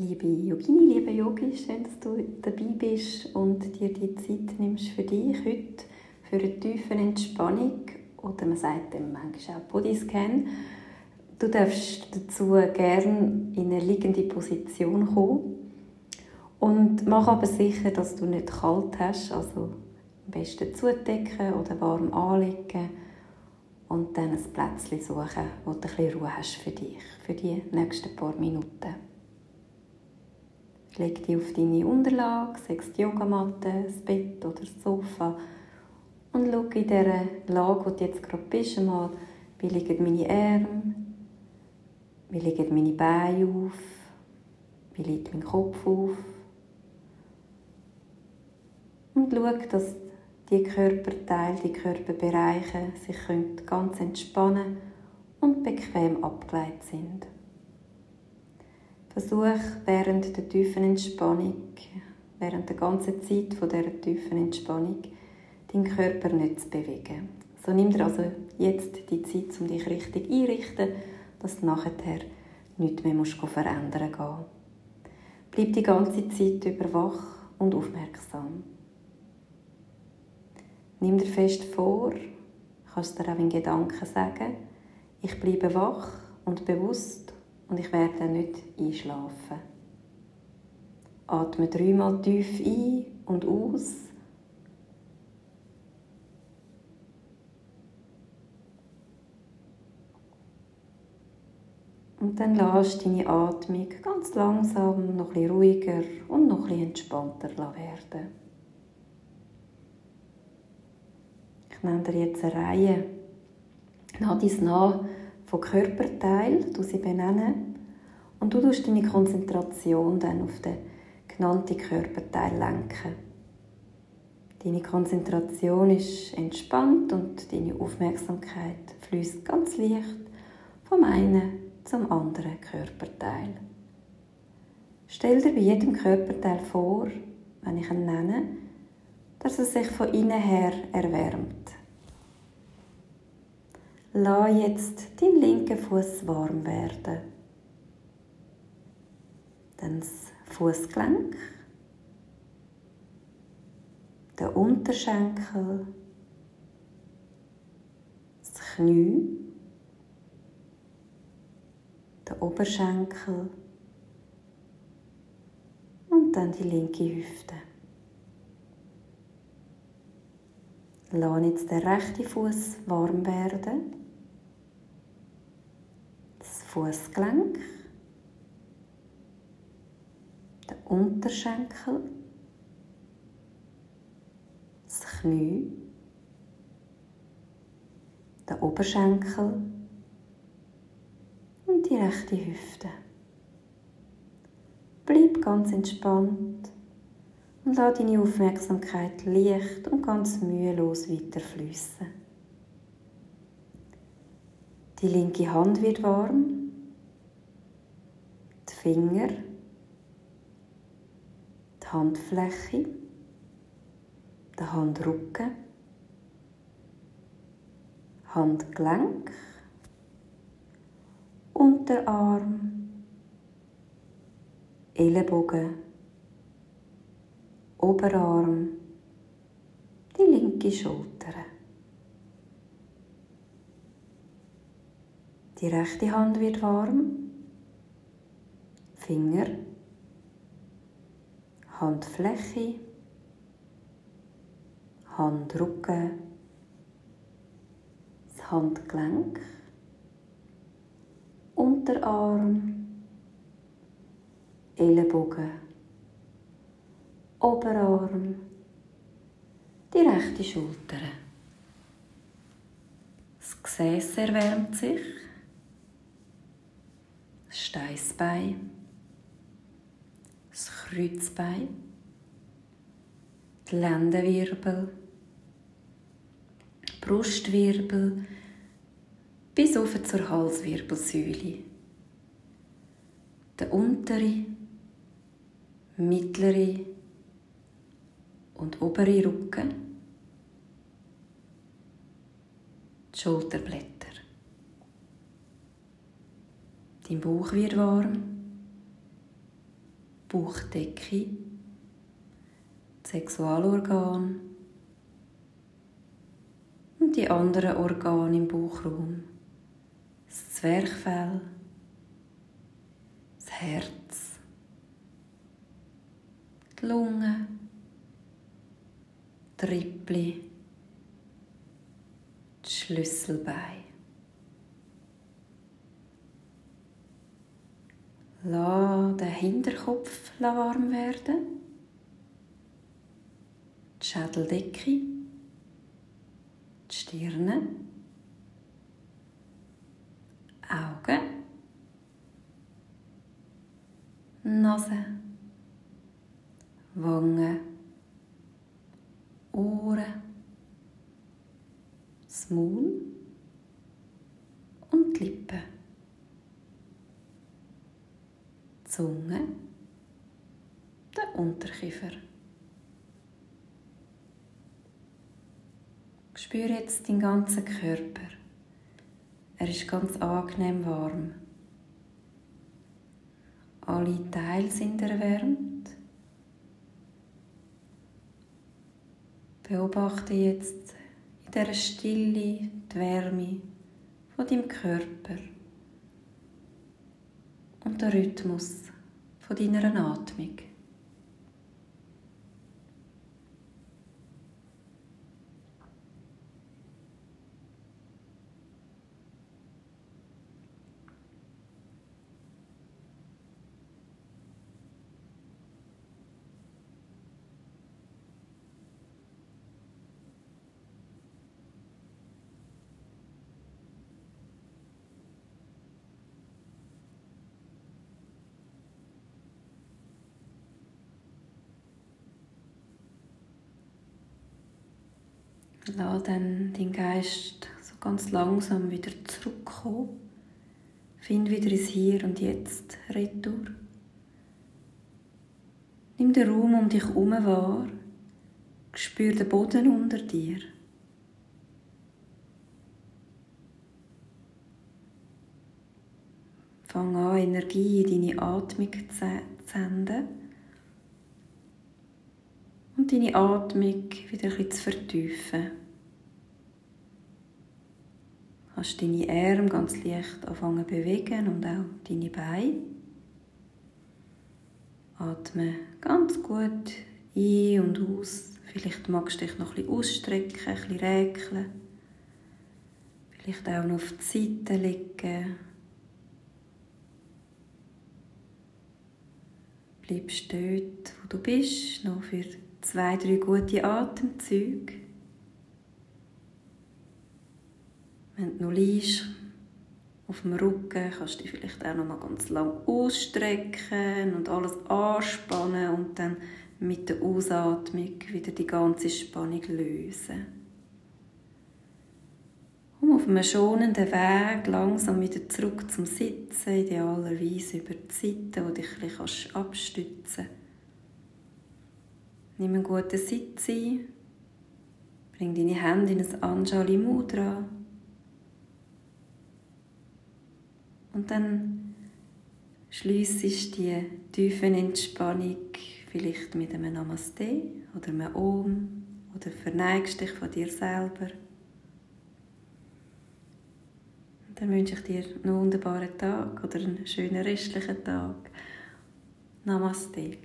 Liebe Yogini, liebe Yogi, schön, dass du dabei bist und dir die Zeit nimmst für dich heute, für eine tiefe Entspannung oder man sagt dem manchmal auch Bodyscan. Du darfst dazu gerne in eine liegende Position kommen und mach aber sicher, dass du nicht kalt hast, also am besten zudecken oder warm anlegen und dann ein Plätzchen suchen, wo du ein bisschen Ruhe hast für dich, für die nächsten paar Minuten. Leg dich auf deine Unterlage, sechs die Yogamatte, das Bett oder das Sofa und schau in dieser Lage, wo du jetzt gerade bist, einmal, wie liegen meine Arme, wie liegen meine Beine auf, wie liegt mein Kopf auf. Und schau, dass die Körperteile, die Körperbereiche sich ganz entspannen und bequem abgeleitet sind. Versuch während der tiefen Entspannung, während der ganzen Zeit von tiefen Entspannung, deinen Körper nicht zu bewegen. So nimm dir also jetzt die Zeit, um dich richtig einrichten, dass du nachher nichts mehr musst verändern musst. Bleib die ganze Zeit über wach und aufmerksam. Nimm dir fest vor, kannst dir auch in Gedanken sagen, ich bleibe wach und bewusst und ich werde nicht einschlafen. Atme dreimal tief ein und aus. Und dann lass deine Atmung ganz langsam noch ein ruhiger und noch ein entspannter werden. Ich nenne dir jetzt eine Reihe nach dies nach von Körperteilen, du sie benennen und du tust deine Konzentration dann auf den genannten Körperteil lenken. Deine Konzentration ist entspannt und deine Aufmerksamkeit fließt ganz leicht vom einen zum anderen Körperteil. Stell dir bei jedem Körperteil vor, wenn ich ihn nenne, dass er sich von innen her erwärmt. Lass jetzt deinen linken Fuß warm werden. Dann das Fußgelenk, der Unterschenkel, das Knie, der Oberschenkel und dann die linke Hüfte. Lass jetzt den rechten Fuß warm werden. Fußgelenk. Der Unterschenkel. Das Knie. Der Oberschenkel. Und die rechte Hüfte. Bleib ganz entspannt und lass deine Aufmerksamkeit leicht und ganz mühelos weiterfließen. Die linke Hand wird warm, die Finger, die Handfläche, der Handrücken, Handgelenk, Unterarm, Ellenbogen, Oberarm, die linke Schulter. Die rechte Hand wird warm, Finger, Handfläche, Handrücken, das Handgelenk, Unterarm, Ellenbogen. Oberarm, die rechte Schulter. Das Gesäß erwärmt sich, Steißbein, das Kreuzbein, die Lendenwirbel, Brustwirbel. Bis auf zur Halswirbelsäule. Der untere, mittlere und obere Rücken, die Schulterblätter. Dein Bauch wird warm, Bauchdecke, Sexualorgan. Und die anderen Organe im Bauchraum, das Zwerchfell, das Herz, die Lunge, die Rippli, die Schlüsselbeine. Lass den Hinterkopf warm werden. Die Schädeldecke. Die Stirne. Augen. Nase. Wangen. Ohren. Das Maul. Und die Lippen. Zunge, der Unterkiefer. Spüre jetzt deinen ganzen Körper. Er ist ganz angenehm warm. Alle Teile sind erwärmt. Beobachte jetzt in dieser Stille die Wärme von deinem Körper und den Rhythmus deiner Atmung. Lass dann deinen Geist so ganz langsam wieder zurückkommen. Find wieder ins Hier und Jetzt retour. Nimm den Raum um dich herum wahr. Spür den Boden unter dir. Fang an, Energie in deine Atmung zu senden und deine Atmung wieder bisschen zu vertiefen. Du deine Arme ganz leicht anfangen zu bewegen und auch deine Beine. Atme ganz gut ein und aus. Vielleicht magst du dich noch bisschen ausstrecken, ein bisschen räkeln. Vielleicht auch noch auf die Seite liegen. Bleibst dort, wo du bist, noch für zwei, drei gute Atemzüge. Wenn du noch liegst, auf dem Rücken, kannst du dich vielleicht auch noch mal ganz lang ausstrecken und alles anspannen und dann mit der Ausatmung wieder die ganze Spannung lösen. Um auf einem schonenden Weg langsam wieder zurück zum Sitzen, idealerweise über die Seite, wo dich ein bisschen abstützen kannst. Nimm einen guten Sitz ein. Bring deine Hände in ein Anjali Mudra. Und dann schliessest die tiefe Entspannung vielleicht mit einem Namaste oder einem Om oder verneigst dich von dir selber. Und dann wünsche ich dir einen wunderbaren Tag oder einen schönen restlichen Tag. Namaste.